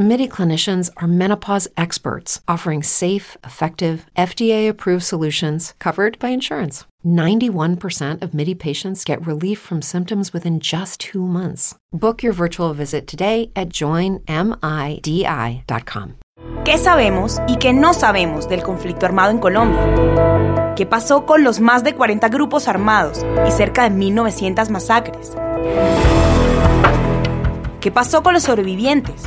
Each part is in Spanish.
MIDI clinicians are menopause experts offering safe, effective, FDA approved solutions covered by insurance. 91% of MIDI patients get relief from symptoms within just two months. Book your virtual visit today at joinmidi.com. ¿Qué sabemos y qué no sabemos del conflicto armado en Colombia? ¿Qué pasó con los más de 40 grupos armados y cerca de 1.900 masacres? ¿Qué pasó con los sobrevivientes?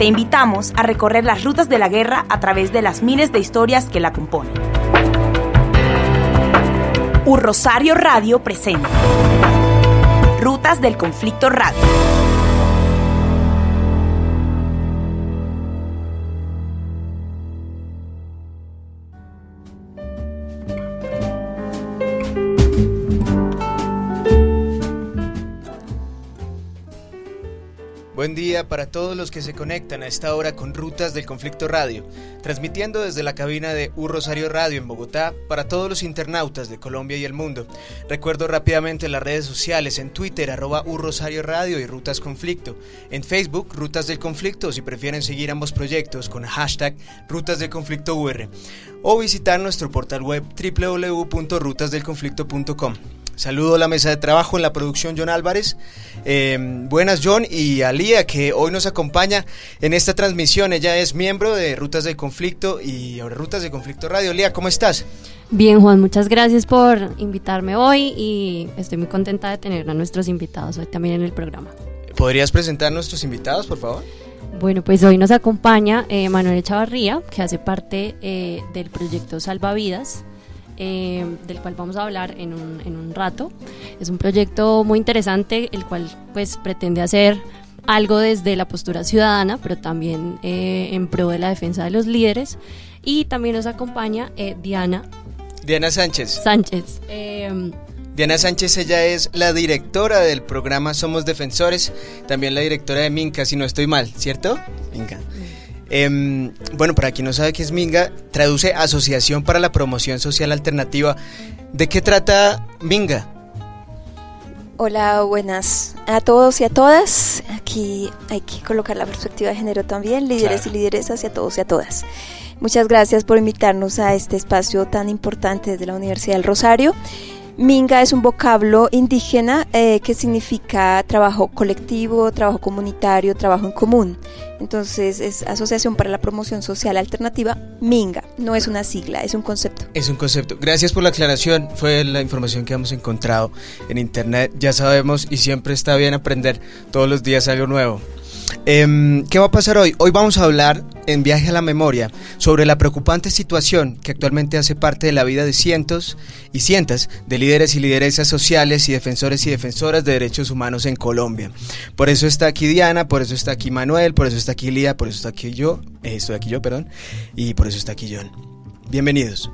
Te invitamos a recorrer las rutas de la guerra a través de las miles de historias que la componen. Un Rosario Radio presenta Rutas del Conflicto Radio. Buen día para todos los que se conectan a esta hora con Rutas del Conflicto Radio, transmitiendo desde la cabina de U Rosario Radio en Bogotá para todos los internautas de Colombia y el mundo. Recuerdo rápidamente las redes sociales en Twitter arroba U Rosario Radio y Rutas Conflicto, en Facebook Rutas del Conflicto si prefieren seguir ambos proyectos con hashtag Rutas del Conflicto UR o visitar nuestro portal web www.rutasdelconflicto.com. Saludo a la mesa de trabajo en la producción John Álvarez. Eh, buenas John y a Lía que hoy nos acompaña en esta transmisión. Ella es miembro de Rutas del Conflicto y ahora Rutas del Conflicto Radio. Lía, ¿cómo estás? Bien Juan, muchas gracias por invitarme hoy y estoy muy contenta de tener a nuestros invitados hoy también en el programa. ¿Podrías presentar a nuestros invitados, por favor? Bueno, pues hoy nos acompaña eh, Manuel Chavarría, que hace parte eh, del proyecto Salvavidas, eh, del cual vamos a hablar en un, en un rato. Es un proyecto muy interesante, el cual pues pretende hacer algo desde la postura ciudadana, pero también eh, en pro de la defensa de los líderes. Y también nos acompaña eh, Diana. Diana Sánchez. Sánchez. Diana Sánchez, ella es la directora del programa Somos Defensores, también la directora de Minca, si no estoy mal, ¿cierto? Minca. Eh, bueno, para quien no sabe qué es Minga, traduce Asociación para la Promoción Social Alternativa. ¿De qué trata Minga? Hola, buenas a todos y a todas. Aquí hay que colocar la perspectiva de género también, líderes claro. y lideresas y a todos y a todas. Muchas gracias por invitarnos a este espacio tan importante desde la Universidad del Rosario. Minga es un vocablo indígena eh, que significa trabajo colectivo, trabajo comunitario, trabajo en común. Entonces es Asociación para la Promoción Social Alternativa, Minga. No es una sigla, es un concepto. Es un concepto. Gracias por la aclaración. Fue la información que hemos encontrado en Internet. Ya sabemos y siempre está bien aprender todos los días algo nuevo. Eh, ¿Qué va a pasar hoy? Hoy vamos a hablar en Viaje a la Memoria sobre la preocupante situación que actualmente hace parte de la vida de cientos y cientos de líderes y lideresas sociales y defensores y defensoras de derechos humanos en Colombia. Por eso está aquí Diana, por eso está aquí Manuel, por eso está aquí Lía, por eso está aquí yo, eh, estoy aquí yo, perdón, y por eso está aquí John. Bienvenidos.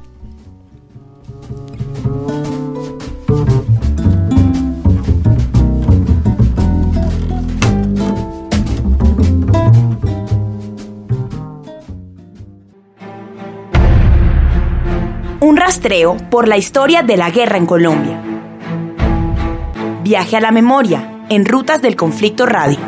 Por la historia de la guerra en Colombia. Viaje a la memoria en Rutas del Conflicto Radio.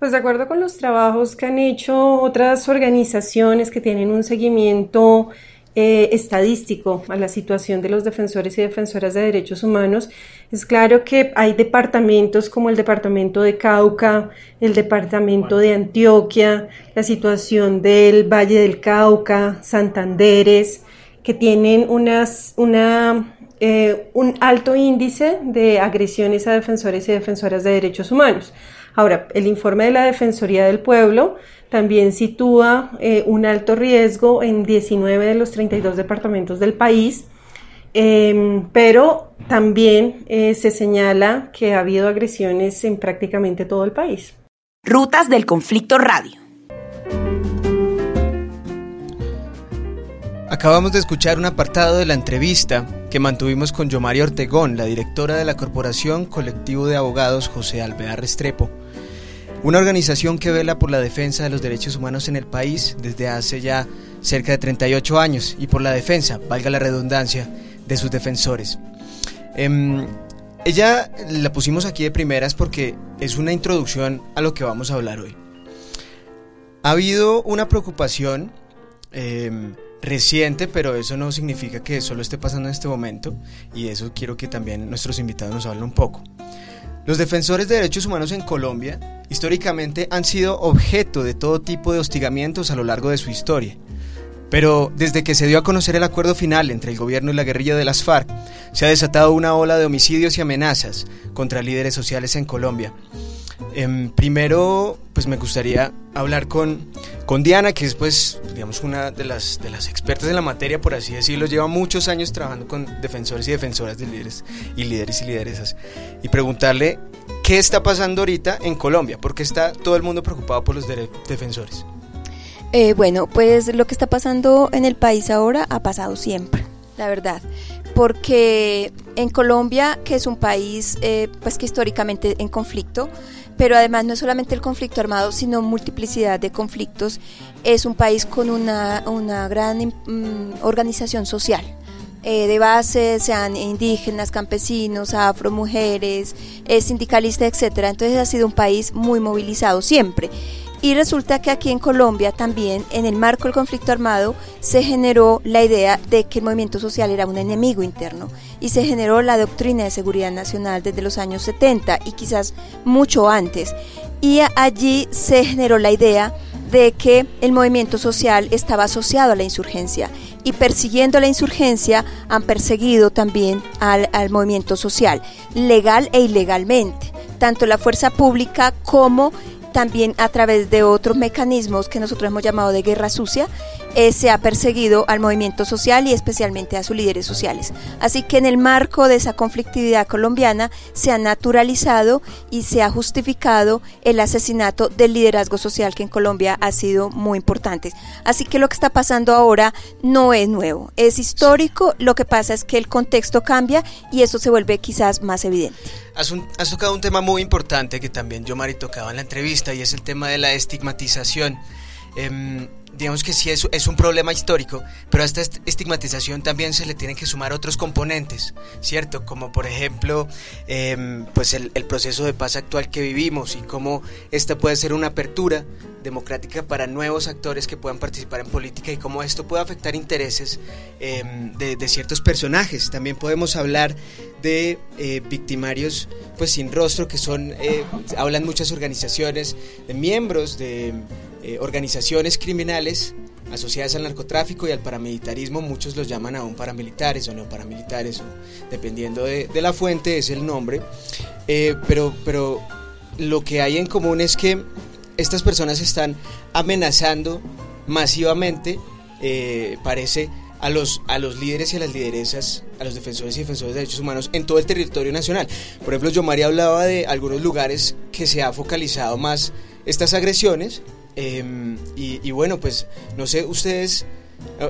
Pues de acuerdo con los trabajos que han hecho otras organizaciones que tienen un seguimiento eh, estadístico a la situación de los defensores y defensoras de derechos humanos, es claro que hay departamentos como el departamento de Cauca, el departamento de Antioquia, la situación del Valle del Cauca, Santanderes, que tienen unas, una, eh, un alto índice de agresiones a defensores y defensoras de derechos humanos. Ahora, el informe de la Defensoría del Pueblo también sitúa eh, un alto riesgo en 19 de los 32 departamentos del país, eh, pero también eh, se señala que ha habido agresiones en prácticamente todo el país. Rutas del Conflicto Radio. Acabamos de escuchar un apartado de la entrevista que mantuvimos con Yomaria Ortegón, la directora de la Corporación Colectivo de Abogados José Alvear Restrepo. Una organización que vela por la defensa de los derechos humanos en el país desde hace ya cerca de 38 años y por la defensa, valga la redundancia, de sus defensores. Em, ella la pusimos aquí de primeras porque es una introducción a lo que vamos a hablar hoy. Ha habido una preocupación em, reciente, pero eso no significa que solo esté pasando en este momento y eso quiero que también nuestros invitados nos hablen un poco. Los defensores de derechos humanos en Colombia históricamente han sido objeto de todo tipo de hostigamientos a lo largo de su historia. Pero desde que se dio a conocer el acuerdo final entre el gobierno y la guerrilla de las FARC, se ha desatado una ola de homicidios y amenazas contra líderes sociales en Colombia. Em, primero, pues me gustaría hablar con, con Diana, que es pues, digamos, una de las, de las expertas en la materia, por así decirlo. Lleva muchos años trabajando con defensores y defensoras de líderes y líderes y lideresas. Y preguntarle qué está pasando ahorita en Colombia, porque está todo el mundo preocupado por los defensores. Eh, bueno, pues lo que está pasando en el país ahora ha pasado siempre, la verdad porque en Colombia, que es un país eh, pues que históricamente en conflicto, pero además no es solamente el conflicto armado, sino multiplicidad de conflictos. Es un país con una, una gran mm, organización social. Eh, de base, sean indígenas, campesinos, afro, mujeres, eh, sindicalistas, etcétera. Entonces ha sido un país muy movilizado siempre. Y resulta que aquí en Colombia también, en el marco del conflicto armado, se generó la idea de que el movimiento social era un enemigo interno y se generó la doctrina de seguridad nacional desde los años 70 y quizás mucho antes. Y allí se generó la idea de que el movimiento social estaba asociado a la insurgencia y persiguiendo la insurgencia han perseguido también al, al movimiento social, legal e ilegalmente tanto la fuerza pública como también a través de otros mecanismos que nosotros hemos llamado de guerra sucia, eh, se ha perseguido al movimiento social y especialmente a sus líderes sociales. Así que en el marco de esa conflictividad colombiana se ha naturalizado y se ha justificado el asesinato del liderazgo social que en Colombia ha sido muy importante. Así que lo que está pasando ahora no es nuevo, es histórico, lo que pasa es que el contexto cambia y eso se vuelve quizás más evidente. Has, tocado un tema muy importante que también yo, Mari, tocaba en la entrevista y es el tema de la estigmatización. Eh, digamos que sí es, un problema histórico, pero a esta estigmatización también se le tienen que sumar otros componentes, ¿cierto? Como por ejemplo, eh, pues el, proceso de paz actual que vivimos y cómo esta puede ser una apertura democrática para nuevos actores que puedan participar en política y cómo esto puede afectar intereses de, de, ciertos personajes. También podemos hablar de eh, victimarios pues sin rostro que son, eh, hablan muchas organizaciones, de miembros de eh, organizaciones criminales asociadas al narcotráfico y al paramilitarismo, muchos los llaman aún paramilitares o neoparamilitares, o, dependiendo de, la fuente es el nombre, eh, pero, pero lo que hay en común es que estas personas están amenazando masivamente, eh, parece, a los, a los líderes y a las lideresas, a los defensores y defensores de derechos humanos en todo el territorio nacional. Por ejemplo, yo María hablaba de algunos lugares que se ha focalizado más estas agresiones, eh, y, y, bueno, pues no sé, ustedes,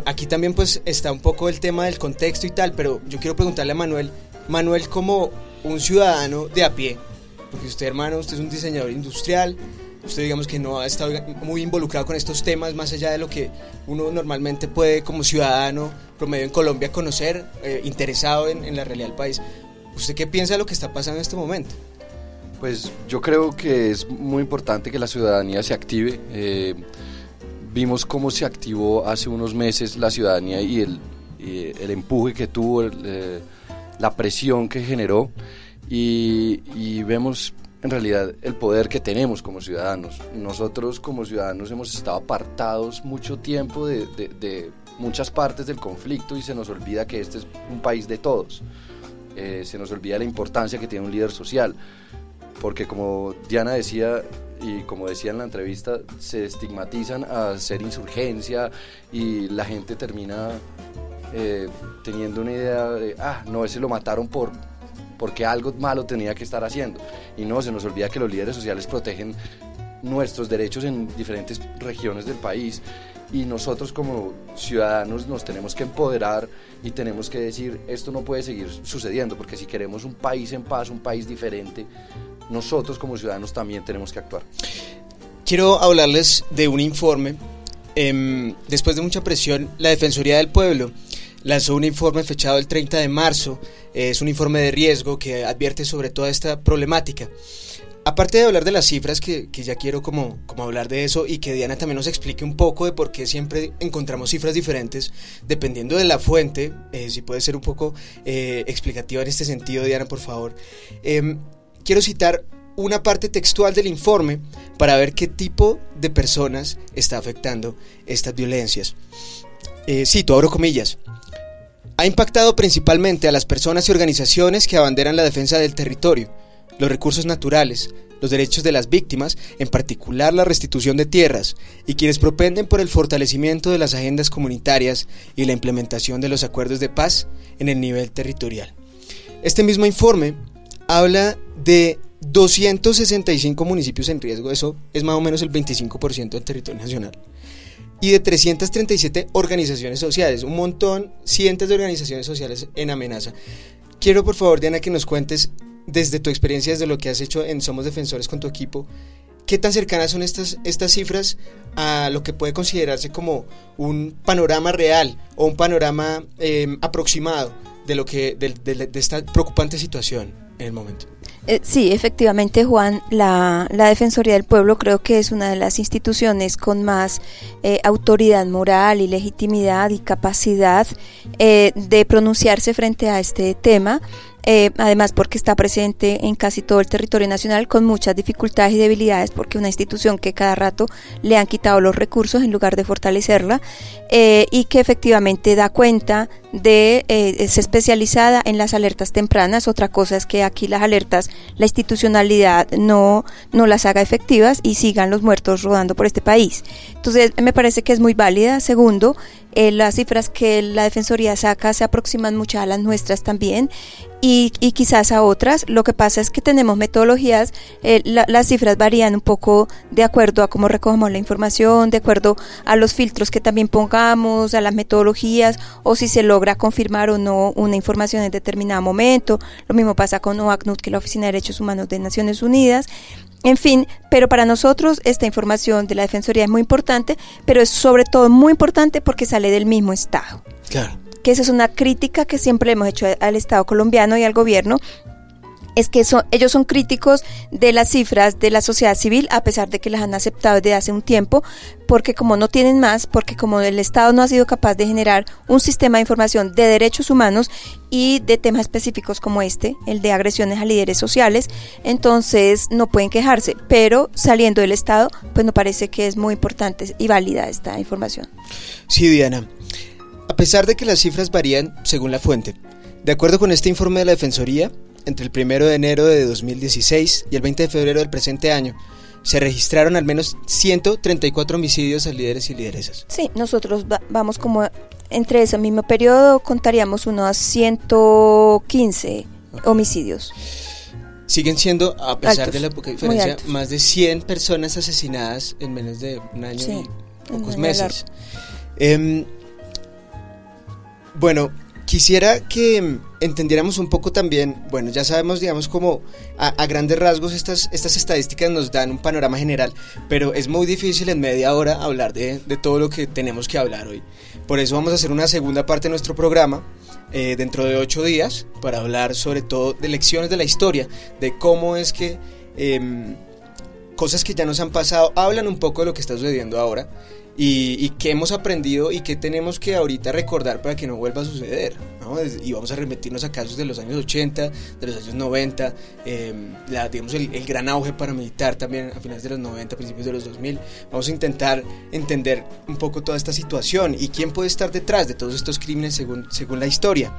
aquí también pues está un poco el tema del contexto y tal, pero yo quiero preguntarle a Manuel, Manuel como un ciudadano de a pie, porque usted hermano, usted es un diseñador industrial, usted digamos que no ha estado muy involucrado con estos temas, más allá de lo que uno normalmente puede como ciudadano promedio en Colombia conocer, eh, interesado en, en la realidad del país. ¿Usted qué piensa de lo que está pasando en este momento? Pues yo creo que es muy importante que la ciudadanía se active. Eh, vimos cómo se activó hace unos meses la ciudadanía y el, y el empuje que tuvo, el, eh, la presión que generó y, y, vemos en realidad el poder que tenemos como ciudadanos. Nosotros como ciudadanos hemos estado apartados mucho tiempo de, de, de muchas partes del conflicto y se nos olvida que este es un país de todos. Eh, se nos olvida la importancia que tiene un líder social porque como Diana decía y como decía en la entrevista, se estigmatizan a hacer insurgencia y la gente termina eh, teniendo una idea de, ah, no, ese lo mataron por porque algo malo tenía que estar haciendo. Y no, se nos olvida que los líderes sociales protegen nuestros derechos en diferentes regiones del país y nosotros como ciudadanos nos tenemos que empoderar y tenemos que decir esto no puede seguir sucediendo porque si queremos un país en paz, un país diferente, nosotros como ciudadanos también tenemos que actuar. Quiero hablarles de un informe. Em, después de mucha presión, la Defensoría del Pueblo lanzó un informe fechado el 30 de marzo. Es un informe de riesgo que advierte sobre toda esta problemática. Aparte de hablar de las cifras, que, ya quiero como, como hablar de eso y que Diana también nos explique un poco de por qué siempre encontramos cifras diferentes, dependiendo de la fuente, eh, si puede ser un poco eh, explicativa en este sentido, Diana, por favor. Em, quiero citar una parte textual del informe para ver qué tipo de personas está afectando estas violencias. Eh, cito, abro comillas. Ha impactado principalmente a las personas y organizaciones que abanderan la defensa del territorio los recursos naturales, los derechos de las víctimas, en particular la restitución de tierras, y quienes propenden por el fortalecimiento de las agendas comunitarias y la implementación de los acuerdos de paz en el nivel territorial. Este mismo informe habla de 265 municipios en riesgo, eso es más o menos el 25% del territorio nacional, y de 337 organizaciones sociales, un montón, cientos de organizaciones sociales en amenaza. Quiero por favor, Diana, que nos cuentes desde tu experiencia, desde lo que has hecho en Somos Defensores con tu equipo, ¿qué tan cercanas son estas, estas cifras a lo que puede considerarse como un panorama real o un panorama em, aproximado de, lo que, de, esta preocupante situación el momento? Eh, sí, efectivamente, Juan, la, Defensoría del Pueblo creo que es una de las instituciones con más eh, autoridad moral y legitimidad y capacidad eh, de pronunciarse frente a este tema. Además porque está presente en casi todo el territorio nacional con muchas dificultades y debilidades porque una institución que cada rato le han quitado los recursos en lugar de fortalecerla y que efectivamente da cuenta de eh, es especializada en las alertas tempranas. Otra cosa es que aquí las alertas la institucionalidad no no las haga efectivas y sigan los muertos rodando por este país. Entonces me parece que es muy válida. Segundo las cifras que la Defensoría saca se aproximan mucho a las nuestras también y, quizás a otras. Lo que pasa es que tenemos metodologías, eh, las cifras varían un poco de acuerdo a cómo recogemos la información, de acuerdo a los filtros que también pongamos, a las metodologías o si se logra confirmar o no una información en determinado momento. Lo mismo pasa con OACNUD, que es la Oficina de Derechos Humanos de Naciones Unidas. En fin, pero para nosotros esta información de la Defensoría es muy importante, pero es sobre todo muy importante porque sale del mismo Estado. Claro que esa es una crítica que siempre hemos hecho al Estado colombiano y al gobierno, es que ellos son críticos de las cifras de la sociedad civil, a pesar de que las han aceptado desde hace un tiempo, porque como no tienen más, porque como el Estado no ha sido capaz de generar un sistema de información de derechos humanos y de temas específicos como este, el de agresiones a líderes sociales, entonces no pueden quejarse, pero saliendo del Estado, pues no parece que es muy importante y válida esta información. Sí, Diana. A pesar de que las cifras varían según la fuente, de acuerdo con este informe de la Defensoría, entre el 1 de enero de 2016 y el 20 de febrero del presente año, se registraron al menos 134 homicidios a líderes y lideresas. Sí, nosotros vamos como entre ese mismo periodo contaríamos unos 115 homicidios. Siguen siendo, a pesar de la poca diferencia, más de 100 personas asesinadas en menos de un año y pocos meses. Bueno, quisiera que entendiéramos un poco también, bueno, ya sabemos, digamos, como a, grandes rasgos estas, estas estadísticas nos dan un panorama general, pero es muy difícil en media hora hablar de, todo lo que tenemos que hablar hoy. Por eso vamos a hacer una segunda parte de nuestro programa eh, dentro de ocho días para hablar sobre todo de lecciones de la historia, de cómo es que... Em, cosas que ya nos han pasado hablan un poco de lo que está sucediendo ahora y, qué hemos aprendido y qué tenemos que ahorita recordar para que no vuelva a suceder. Y vamos a remitirnos a casos de los años 80, de los años 90, em, la, digamos el, gran auge paramilitar también a finales de los 90, principios de los 2000. Vamos a intentar entender un poco toda esta situación y quién puede estar detrás de todos estos crímenes según, según la historia.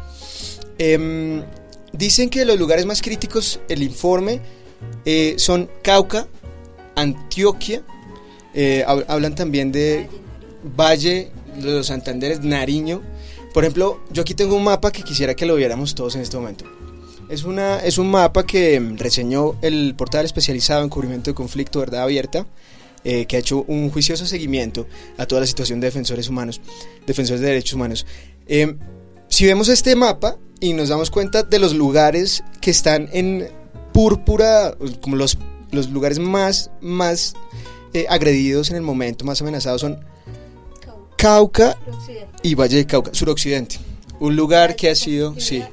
Em, dicen que los lugares más críticos, el informe, eh, son Cauca, Antioquia, eh, hablan también de Valle, los Santanderes, Nariño. Por ejemplo, yo aquí tengo un mapa que quisiera que lo viéramos todos en este momento. Es, una, es un mapa que reseñó el portal especializado en cubrimiento de conflicto Verdad Abierta, eh, que ha hecho un juicioso seguimiento a toda la situación de defensores humanos, defensores de derechos humanos. Eh, si vemos este mapa y nos damos cuenta de los lugares que están en púrpura, como los, los lugares más, más eh, agredidos en el momento, más amenazados, son Cauca y Valle de Cauca, suroccidente. Un lugar que ha sido, sí.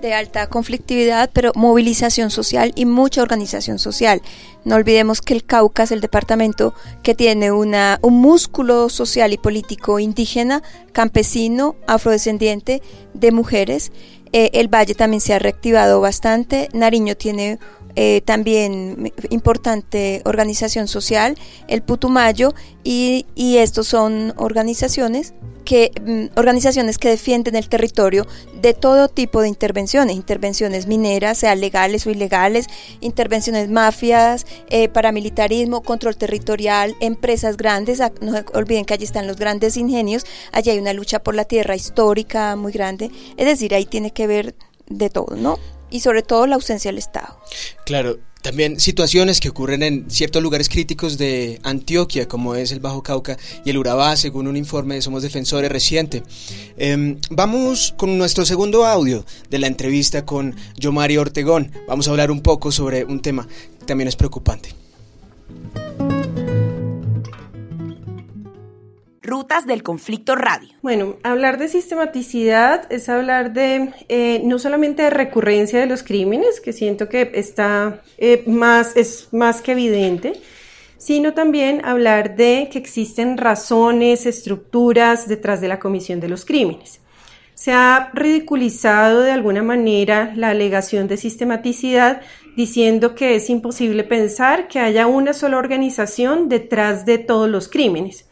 De alta conflictividad, pero movilización social y mucha organización social. No olvidemos que el Cauca es el departamento que tiene una, un músculo social y político indígena, campesino, afrodescendiente, de mujeres. Eh, el Valle también se ha reactivado bastante. Nariño tiene eh, también importante organización social, el Putumayo, y, y estos son organizaciones que mm, organizaciones que defienden el territorio de todo tipo de intervenciones, intervenciones mineras, sean legales o ilegales, intervenciones mafias, eh, paramilitarismo, control territorial, empresas grandes, ah, no olviden que allí están los grandes ingenios, allí hay una lucha por la tierra histórica muy grande, es decir, ahí tiene que ver de todo, ¿no? Y sobre todo la ausencia del Estado. Claro, también situaciones que ocurren en ciertos lugares críticos de Antioquia, como es el Bajo Cauca y el Urabá, según un informe de Somos Defensores reciente. Em, vamos con nuestro segundo audio de la entrevista con Yomari Ortegón. Vamos a hablar un poco sobre un tema que también es preocupante. Rutas del Conflicto Radio. Bueno, hablar de sistematicidad es hablar de eh, no solamente de recurrencia de los crímenes, que siento que está eh, más, es más que evidente, sino también hablar de que existen razones, estructuras detrás de la comisión de los crímenes. Se ha ridiculizado de alguna manera la alegación de sistematicidad diciendo que es imposible pensar que haya una sola organización detrás de todos los crímenes.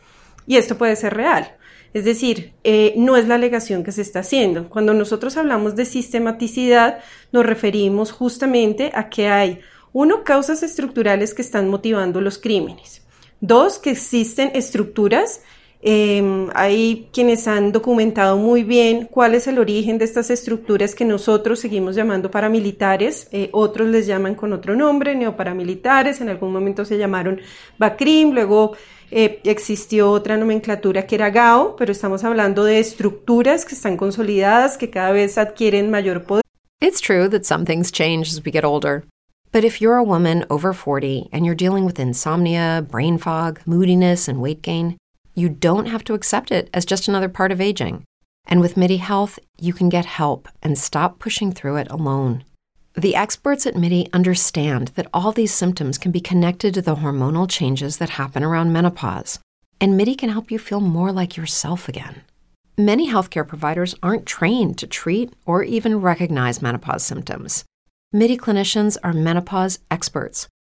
Y esto puede ser real. Es decir, eh, no es la alegación que se está haciendo. Cuando nosotros hablamos de sistematicidad, nos referimos justamente a que hay, uno, causas estructurales que están motivando los crímenes. Dos, que existen estructuras. Em, hay quienes han documentado muy bien cuál es el origen de estas estructuras que nosotros seguimos llamando paramilitares. Eh, otros les llaman con otro nombre, neoparamilitares. En algún momento se llamaron BACRIM, luego eh, existió otra nomenclatura que era GAO, pero estamos hablando de estructuras que están consolidadas, que cada vez adquieren mayor poder. It's true that some things change as we get older. But if you're a woman over 40 and you're dealing with insomnia, brain fog, moodiness, and weight gain, you don't have to accept it as just another part of aging. And with MIDI Health, you can get help and stop pushing through it alone. The experts at MIDI understand that all these symptoms can be connected to the hormonal changes that happen around menopause, and MIDI can help you feel more like yourself again. Many healthcare providers aren't trained to treat or even recognize menopause symptoms. MIDI clinicians are menopause experts.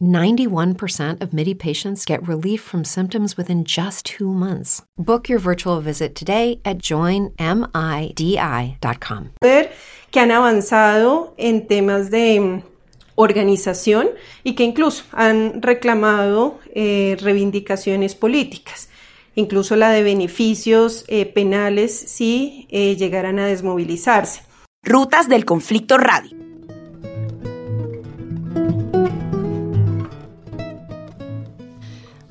91% of MIDI patients get relief from symptoms within just two months. Book your virtual visit today at joinmidi.com. Que han avanzado en temas de mm, organización y que incluso han reclamado eh, reivindicaciones políticas, incluso la de beneficios eh, penales si eh, llegaran a desmovilizarse. Rutas del Conflicto Radio.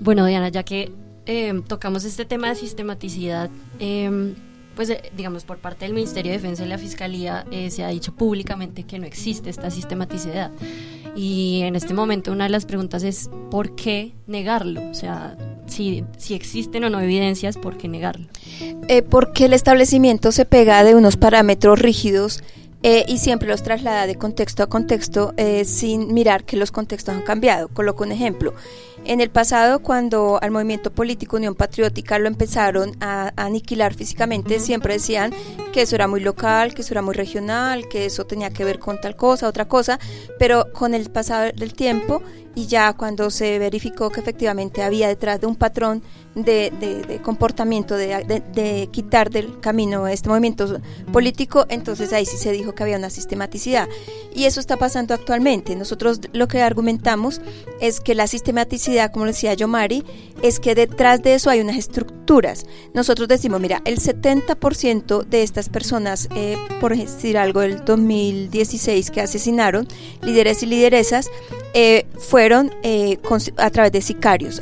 Bueno, Diana, ya que eh, tocamos este tema de sistematicidad, eh, pues eh, digamos por parte del Ministerio de Defensa y la Fiscalía eh, se ha dicho públicamente que no existe esta sistematicidad. Y en este momento una de las preguntas es ¿por qué negarlo? O sea, si, si existen o no evidencias, ¿por qué negarlo? Eh, porque el establecimiento se pega de unos parámetros rígidos eh, y siempre los traslada de contexto a contexto eh, sin mirar que los contextos han cambiado. Coloco un ejemplo. En el pasado, cuando al movimiento político Unión Patriótica lo empezaron a, aniquilar físicamente, siempre decían que eso era muy local, que eso era muy regional, que eso tenía que ver con tal cosa, otra cosa, pero con el pasado del tiempo y ya cuando se verificó que efectivamente había detrás de un patrón de, de, comportamiento, de, de, quitar del camino este movimiento político, entonces ahí sí se dijo que había una sistematicidad. Y eso está pasando actualmente. Nosotros lo que argumentamos es que la sistematicidad, como decía Yomari, es que detrás de eso hay unas estructuras. Nosotros decimos, mira, el 70% de estas personas, eh, por decir algo, del 2016 que asesinaron, líderes y lideresas, eh, fueron eh, a través de sicarios.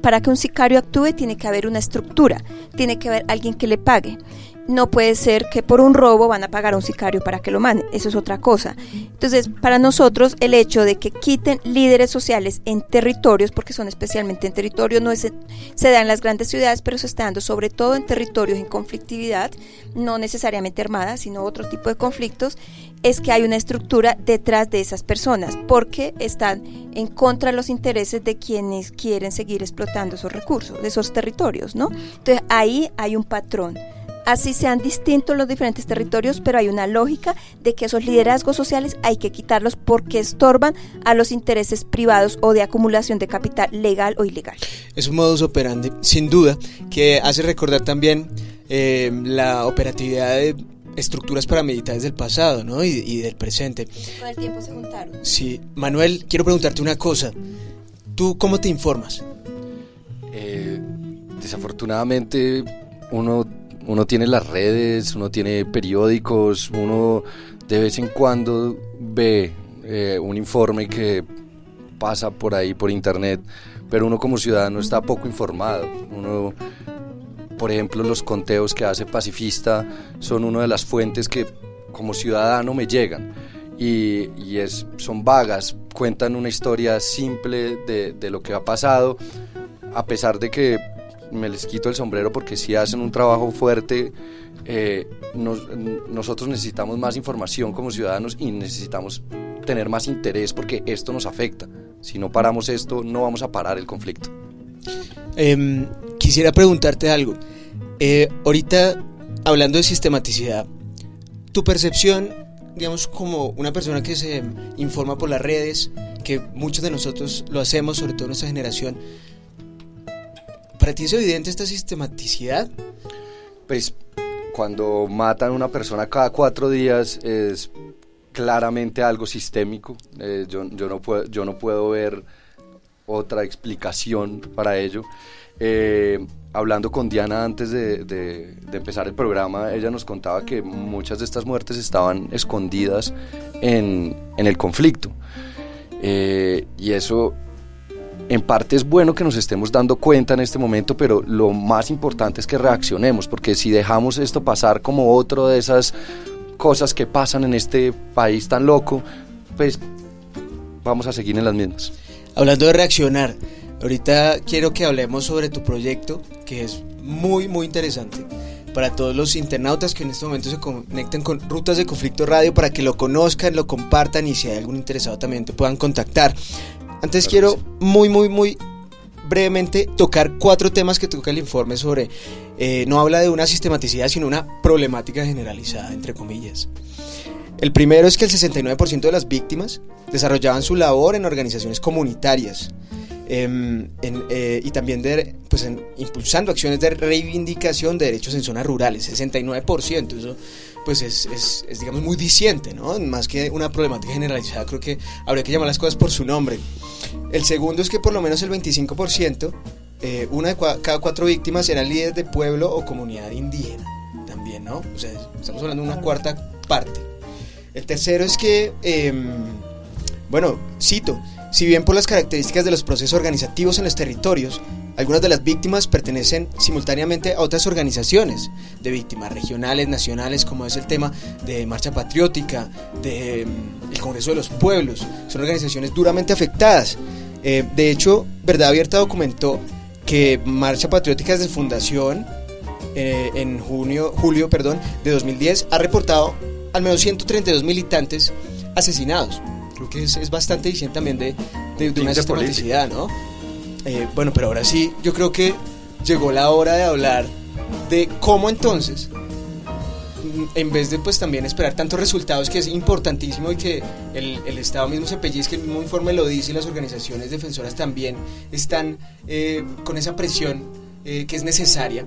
para que un sicario actúe tiene que haber una estructura, tiene que haber alguien que le pague no puede ser que por un robo van a pagar a un sicario para que lo mande, eso es otra cosa. Entonces, para nosotros el hecho de que quiten líderes sociales en territorios, porque son especialmente en territorios, no es, se da en las grandes ciudades, pero se está dando sobre todo en territorios en conflictividad, no necesariamente armadas, sino otro tipo de conflictos, es que hay una estructura detrás de esas personas, porque están en contra de los intereses de quienes quieren seguir explotando esos recursos, de esos territorios, ¿no? Entonces, ahí hay un patrón así sean distintos los diferentes territorios, pero hay una lógica de que esos liderazgos sociales hay que quitarlos porque estorban a los intereses privados o de acumulación de capital legal o ilegal. Es un modus operandi, sin duda, que hace recordar también eh, la operatividad de estructuras paramilitares del pasado ¿no? y, del presente. Con el tiempo se juntaron. Sí, Manuel, quiero preguntarte una cosa. ¿Tú cómo te informas? Eh, desafortunadamente uno uno tiene las redes, uno tiene periódicos, uno de vez en cuando ve eh, un informe que pasa por ahí por internet, pero uno como ciudadano está poco informado. Uno, por ejemplo, los conteos que hace Pacifista son una de las fuentes que como ciudadano me llegan. Y, es, son vagas, cuentan una historia simple de, de lo que ha pasado, a pesar de que me les quito el sombrero porque si hacen un trabajo fuerte. Eh, nosotros necesitamos más información como ciudadanos y necesitamos tener más interés porque esto nos afecta. Si no paramos esto, no vamos a parar el conflicto. Em, quisiera preguntarte algo. Eh, ahorita, hablando de sistematicidad, tu percepción, digamos, como una persona que se informa por las redes, que muchos de nosotros lo hacemos, sobre todo nuestra generación, ¿Para ti es evidente esta sistematicidad? Pues cuando matan a una persona cada cuatro días es claramente algo sistémico. Eh, yo, no puedo, yo no puedo ver otra explicación para ello. Eh, hablando con Diana antes de, empezar el programa, ella nos contaba que muchas de estas muertes estaban escondidas en, el conflicto. Eh, y eso en parte es bueno que nos estemos dando cuenta en este momento, pero lo más importante es que reaccionemos, porque si dejamos esto pasar como otro de esas cosas que pasan en este país tan loco, pues vamos a seguir en las mismas. Hablando de reaccionar, ahorita quiero que hablemos sobre tu proyecto, que es muy, muy interesante para todos los internautas que en este momento se conecten con Rutas de Conflicto Radio para que lo conozcan, lo compartan y si hay algún interesado también te puedan contactar. Antes quiero muy, muy, muy brevemente tocar cuatro temas que toca el informe sobre, eh, no habla de una sistematicidad, sino una problemática generalizada, entre comillas. El primero es que el 69% de las víctimas desarrollaban su labor en organizaciones comunitarias em, eh, y también de, pues, impulsando acciones de reivindicación de derechos en zonas rurales, 69%. Eso pues es, digamos, muy diciente, ¿no? Más que una problemática generalizada, creo que habría que llamar las cosas por su nombre. El segundo es que por lo menos el 25%, eh, una de cada cuatro víctimas eran líderes de pueblo o comunidad indígena, también, ¿no? O sea, estamos hablando de una cuarta parte. El tercero es que, em, bueno, cito, si bien por las características de los procesos organizativos en los territorios, algunas de las víctimas pertenecen simultáneamente a otras organizaciones de víctimas regionales, nacionales, como es el tema de Marcha Patriótica, del mm, el Congreso de los Pueblos. Son organizaciones duramente afectadas. Eh, de hecho, Verdad Abierta documentó que Marcha Patriótica desde fundación eh, en junio, julio perdón, de 2010 ha reportado al menos 132 militantes asesinados. Creo que es, bastante diciendo también de, de, una sistematicidad, ¿no? Eh, bueno, pero ahora sí, yo creo que llegó la hora de hablar de cómo entonces en vez de pues también esperar tantos resultados que es importantísimo y que el, el Estado mismo se pellizque, el mismo informe lo dice y las organizaciones defensoras también están eh, con esa presión eh, que es necesaria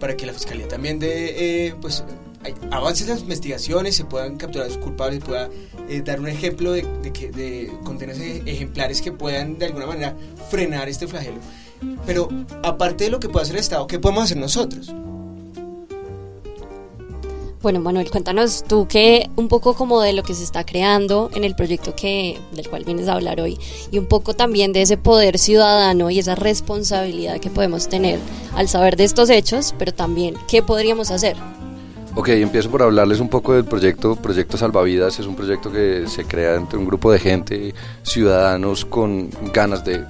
para que la Fiscalía también dé pues avances en las investigaciones, se puedan capturar a los culpables, se pueda dar un ejemplo de, de, que, de ejemplares que puedan de alguna manera frenar este flagelo. Pero aparte de lo que puede hacer el Estado, ¿qué podemos hacer nosotros? Bueno, Manuel, cuéntanos tú qué un poco como de lo que se está creando en el proyecto que del cual vienes a hablar hoy y un poco también de ese poder ciudadano y esa responsabilidad que podemos tener al saber de estos hechos, pero también qué podríamos hacer. Ok, empiezo por hablarles un poco del proyecto. Proyecto Salvavidas es un proyecto que se crea entre un grupo de gente, ciudadanos con ganas de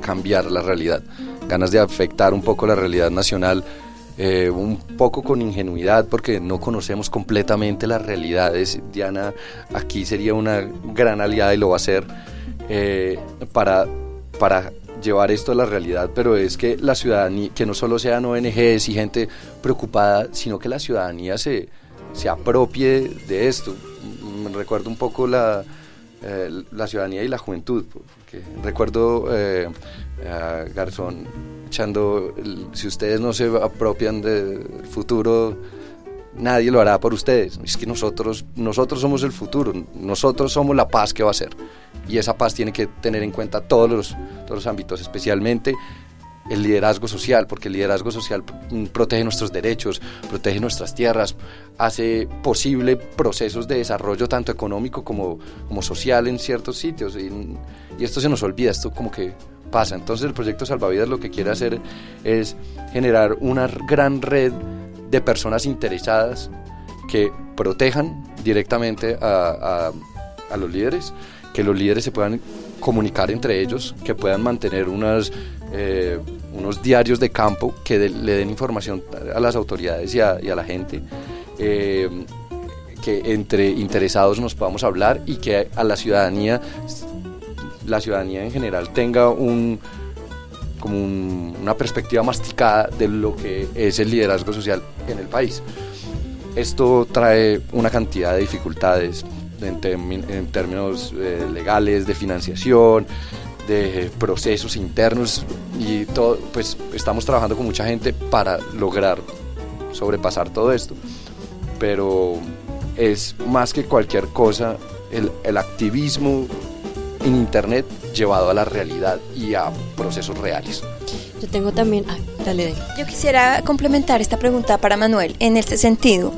cambiar la realidad, ganas de afectar un poco la realidad nacional eh, un poco con ingenuidad porque no conocemos completamente las realidades. Diana aquí sería una gran aliada y lo va a hacer eh, para, para llevar esto a la realidad, pero es que la ciudadanía, que no solo sean ONGs y gente preocupada, sino que la ciudadanía se, se apropie de esto. Me recuerdo un poco la, eh, la ciudadanía y la juventud, porque recuerdo a Garzón echando, si ustedes no se apropian del futuro, nadie lo hará por ustedes. Es que nosotros, nosotros somos el futuro, nosotros somos la paz que va a ser. Y esa paz tiene que tener en cuenta todos los, todos los ámbitos, especialmente el liderazgo social, porque el liderazgo social protege nuestros derechos, protege nuestras tierras, hace posible procesos de desarrollo tanto económico como, como social en ciertos sitios. Y, y esto se nos olvida, esto como que pasa. Entonces el proyecto Salvavidas lo que quiere hacer es generar una gran red de personas interesadas que protejan directamente a, los líderes, que los líderes se puedan comunicar entre ellos, que puedan mantener unas, eh, unos diarios de campo que le den información a las autoridades y a, la gente. Eh, que entre interesados nos podamos hablar y que a la ciudadanía la ciudadanía en general tenga un, como una perspectiva masticada de lo que es el liderazgo social en el país. Esto trae una cantidad de dificultades en, términos eh, legales, de financiación, de procesos internos y todo, pues estamos trabajando con mucha gente para lograr sobrepasar todo esto. Pero es más que cualquier cosa el, el activismo en Internet llevado a la realidad y a procesos reales. Yo tengo también, ah, dale, Yo quisiera complementar esta pregunta para Manuel en este sentido.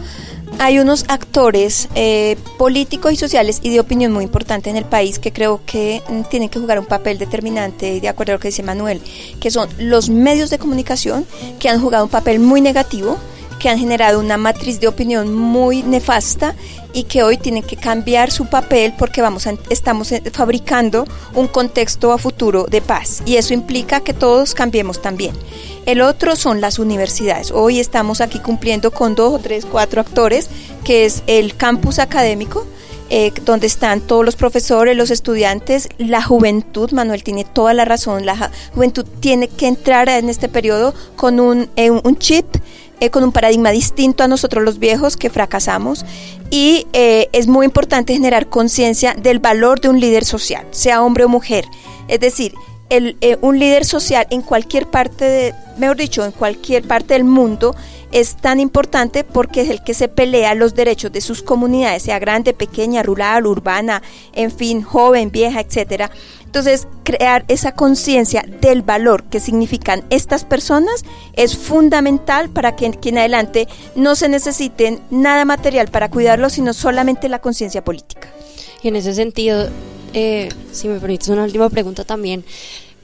Hay unos actores eh, políticos y sociales y de opinión muy importantes en el país que creo que mm, tienen que jugar un papel determinante, de acuerdo a lo que dice Manuel, que son los medios de comunicación que han jugado un papel muy negativo que han generado una matriz de opinión muy nefasta y que hoy tienen que cambiar su papel porque vamos estamos eh, fabricando un contexto a futuro de paz y eso implica que todos cambiemos también. El otro son las universidades. Hoy estamos aquí cumpliendo con dos o tres, cuatro actores, que es el campus académico, eh, donde están todos los profesores, los estudiantes, la juventud, Manuel tiene toda la razón, la juventud tiene que entrar en este periodo con un, eh, un chip eh, con un paradigma distinto a nosotros los viejos que fracasamos y eh, es muy importante generar conciencia del valor de un líder social, sea hombre o mujer. Es decir, el, eh, un líder social en cualquier parte, de, mejor dicho, en cualquier parte del mundo es tan importante porque es el que se pelea los derechos de sus comunidades, sea grande, pequeña, rural, urbana, en fin, joven, vieja, etcétera. Entonces, crear esa conciencia del valor que significan estas personas es fundamental para que, en adelante no se necesiten nada material para cuidarlos, sino solamente la conciencia política. Y en ese sentido, eh, si me permites una última pregunta también,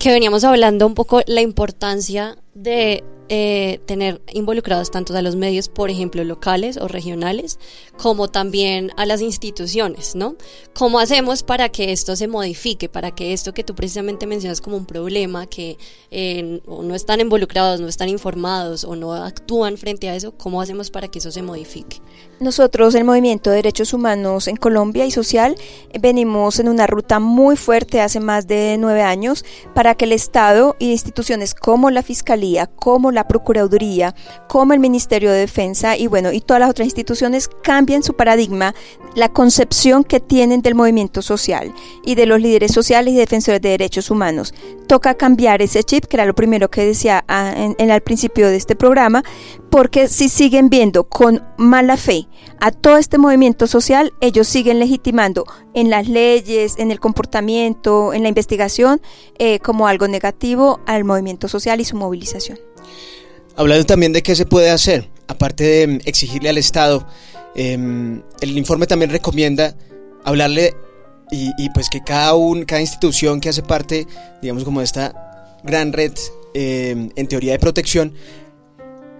que veníamos hablando un poco la importancia de eh, tener involucrados tanto a los medios, por ejemplo, locales o regionales, como también a las instituciones, ¿no? ¿Cómo hacemos para que esto se modifique, para que esto que tú precisamente mencionas como un problema, que eh, no están involucrados, no están informados o no actúan frente a eso, cómo hacemos para que eso se modifique? Nosotros, el Movimiento de Derechos Humanos en Colombia y Social, venimos en una ruta muy fuerte hace más de nueve años para que el Estado y instituciones como la Fiscalía, como la Procuraduría, como el Ministerio de Defensa y bueno, y todas las otras instituciones cambien su paradigma, la concepción que tienen del movimiento social y de los líderes sociales y defensores de derechos humanos. Toca cambiar ese chip, que era lo primero que decía ah, en, en al principio de este programa, porque si siguen viendo con mala fe a todo este movimiento social, ellos siguen legitimando en las leyes, en el comportamiento, en la investigación, eh, como algo negativo al movimiento social y su movilización. Hablando también de qué se puede hacer, aparte de mm, exigirle al Estado, em, el informe también recomienda hablarle y, pues que cada, un, cada institución que hace parte, digamos como de esta gran red em, en teoría de protección,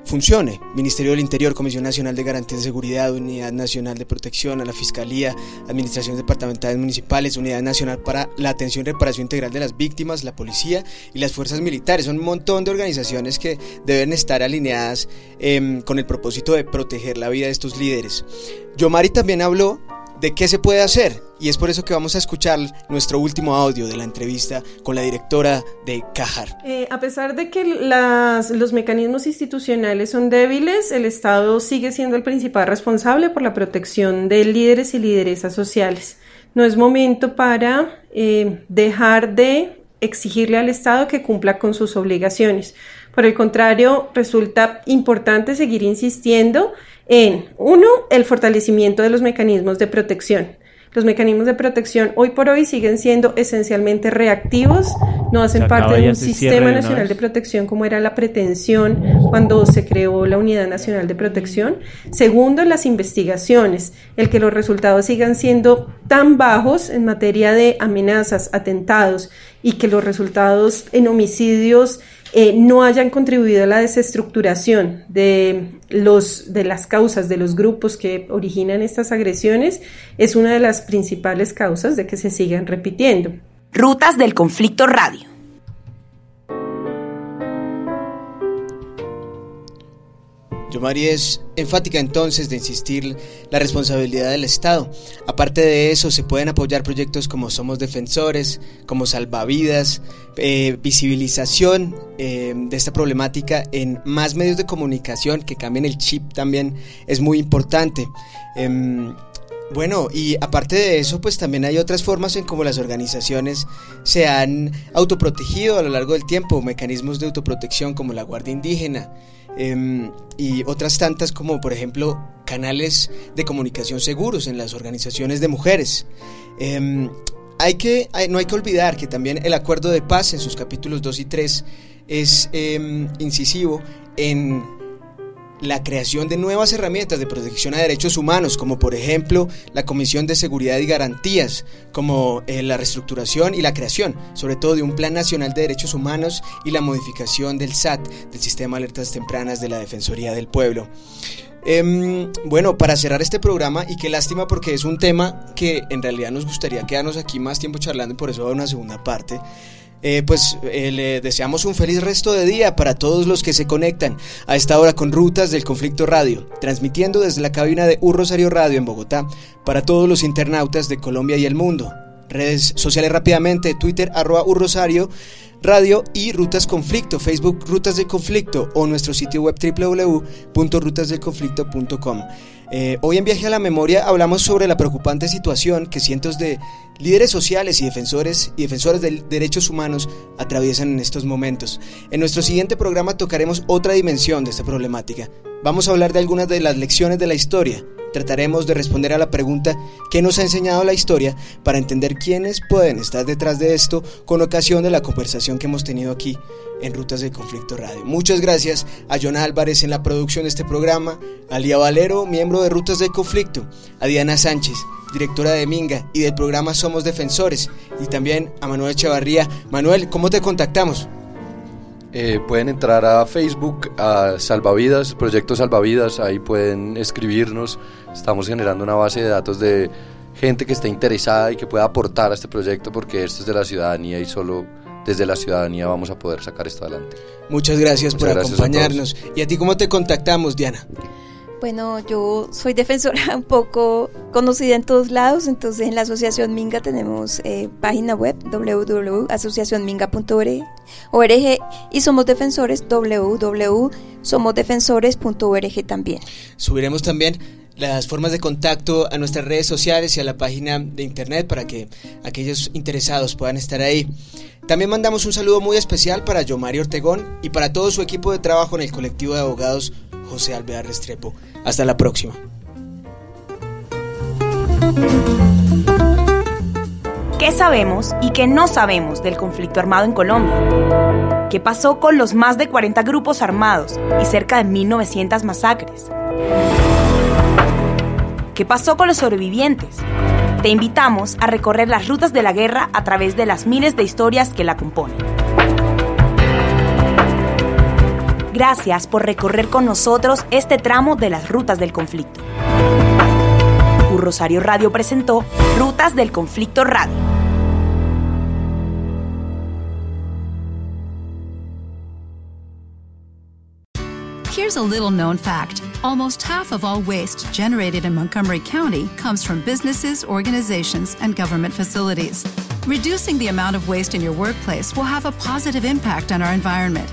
funcione. Ministerio del Interior, Comisión Nacional de Garantía de Seguridad, Unidad Nacional de Protección, a la Fiscalía, Administraciones Departamentales Municipales, Unidad Nacional para la Atención y Reparación Integral de las Víctimas, la Policía y las Fuerzas Militares. Son un montón de organizaciones que deben estar alineadas em, con el propósito de proteger la vida de estos líderes. Yomari también habló de qué se puede hacer. Y es por eso que vamos a escuchar nuestro último audio de la entrevista con la directora de Cajar. Eh, a pesar de que los mecanismos institucionales son débiles, el Estado sigue siendo el principal responsable por la protección de líderes y lideresas sociales. No es momento para eh, dejar de exigirle al Estado que cumpla con sus obligaciones. Por el contrario, resulta importante seguir insistiendo en, uno, el fortalecimiento de los mecanismos de protección. Los mecanismos de protección hoy por hoy siguen siendo esencialmente reactivos, no hacen parte de un sistema nacional de protección como era la pretensión cuando se creó la Unidad Nacional de Protección. Segundo, las investigaciones, el que los resultados sigan siendo tan bajos en materia de amenazas, atentados y que los resultados en homicidios eh, no hayan contribuido a la desestructuración de, los, de las causas de los grupos que originan estas agresiones es una de las principales causas de que se sigan repitiendo. Rutas del Conflicto Radio. María es enfática entonces de insistir la responsabilidad del Estado. Aparte de eso, se pueden apoyar proyectos como Somos Defensores, como Salvavidas, eh, visibilización eh, de esta problemática en más medios de comunicación que cambien el chip también es muy importante. Em, bueno, y aparte de eso, pues también hay otras formas en cómo las organizaciones se han autoprotegido a lo largo del tiempo, mecanismos de autoprotección como la Guardia Indígena, Em, y otras tantas como por ejemplo canales de comunicación seguros en las organizaciones de mujeres. Em, hay que, no hay que olvidar que también el acuerdo de paz en sus capítulos 2 y 3 es em, incisivo en la creación de nuevas herramientas de protección a derechos humanos, como por ejemplo la Comisión de Seguridad y Garantías, como eh, la reestructuración y la creación, sobre todo de un Plan Nacional de Derechos Humanos y la modificación del SAT, del Sistema de Alertas Tempranas de la Defensoría del Pueblo. Em, bueno, para cerrar este programa, y qué lástima porque es un tema que en realidad nos gustaría quedarnos aquí más tiempo charlando y por eso va una segunda parte. Eh, pues eh, le deseamos un feliz resto de día para todos los que se conectan a esta hora con Rutas del Conflicto Radio, transmitiendo desde la cabina de Un Rosario Radio en Bogotá para todos los internautas de Colombia y el mundo. Redes sociales rápidamente, Twitter arroba Rosario Radio y Rutas Conflicto, Facebook Rutas de Conflicto o nuestro sitio web www.rutasdelconflicto.com. Eh, hoy en Viaje a la Memoria hablamos sobre la preocupante situación que cientos de líderes sociales y defensores y defensores de derechos humanos atraviesan en estos momentos. En nuestro siguiente programa tocaremos otra dimensión de esta problemática. Vamos a hablar de algunas de las lecciones de la historia. Trataremos de responder a la pregunta ¿qué nos ha enseñado la historia? para entender quiénes pueden estar detrás de esto con ocasión de la conversación que hemos tenido aquí en Rutas de Conflicto Radio. Muchas gracias a John Álvarez en la producción de este programa, a Lía Valero, miembro de Rutas de Conflicto, a Diana Sánchez, directora de Minga y del programa Somos Defensores, y también a Manuel Echevarría. Manuel, ¿cómo te contactamos? Eh, pueden entrar a Facebook, a Salvavidas, Proyecto Salvavidas, ahí pueden escribirnos. Estamos generando una base de datos de gente que esté interesada y que pueda aportar a este proyecto porque esto es de la ciudadanía y solo desde la ciudadanía vamos a poder sacar esto adelante. Muchas gracias por acompañarnos. ¿Y a ti cómo te contactamos, Diana? Bueno, yo soy defensora un poco conocida en todos lados, entonces en la Asociación Minga tenemos eh, página web www.asociacionminga.org y somos defensores www.somosdefensores.org también. Subiremos también las formas de contacto a nuestras redes sociales y a la página de internet para que aquellos interesados puedan estar ahí. También mandamos un saludo muy especial para Yomari Ortegón y para todo su equipo de trabajo en el colectivo de abogados José Alvear Restrepo. Hasta la próxima. ¿Qué sabemos y qué no sabemos del conflicto armado en Colombia? ¿Qué pasó con los más de 40 grupos armados y cerca de 1.900 masacres? ¿Qué pasó con los sobrevivientes? Te invitamos a recorrer las rutas de la guerra a través de las miles de historias que la componen. Gracias por recorrer con nosotros este tramo de las rutas del conflicto. Rosario Radio presentó Rutas del Conflicto Radio. Here's a little known fact. Almost half of all waste generated in Montgomery County comes from businesses, organizations, and government facilities. Reducing the amount of waste in your workplace will have a positive impact on our environment.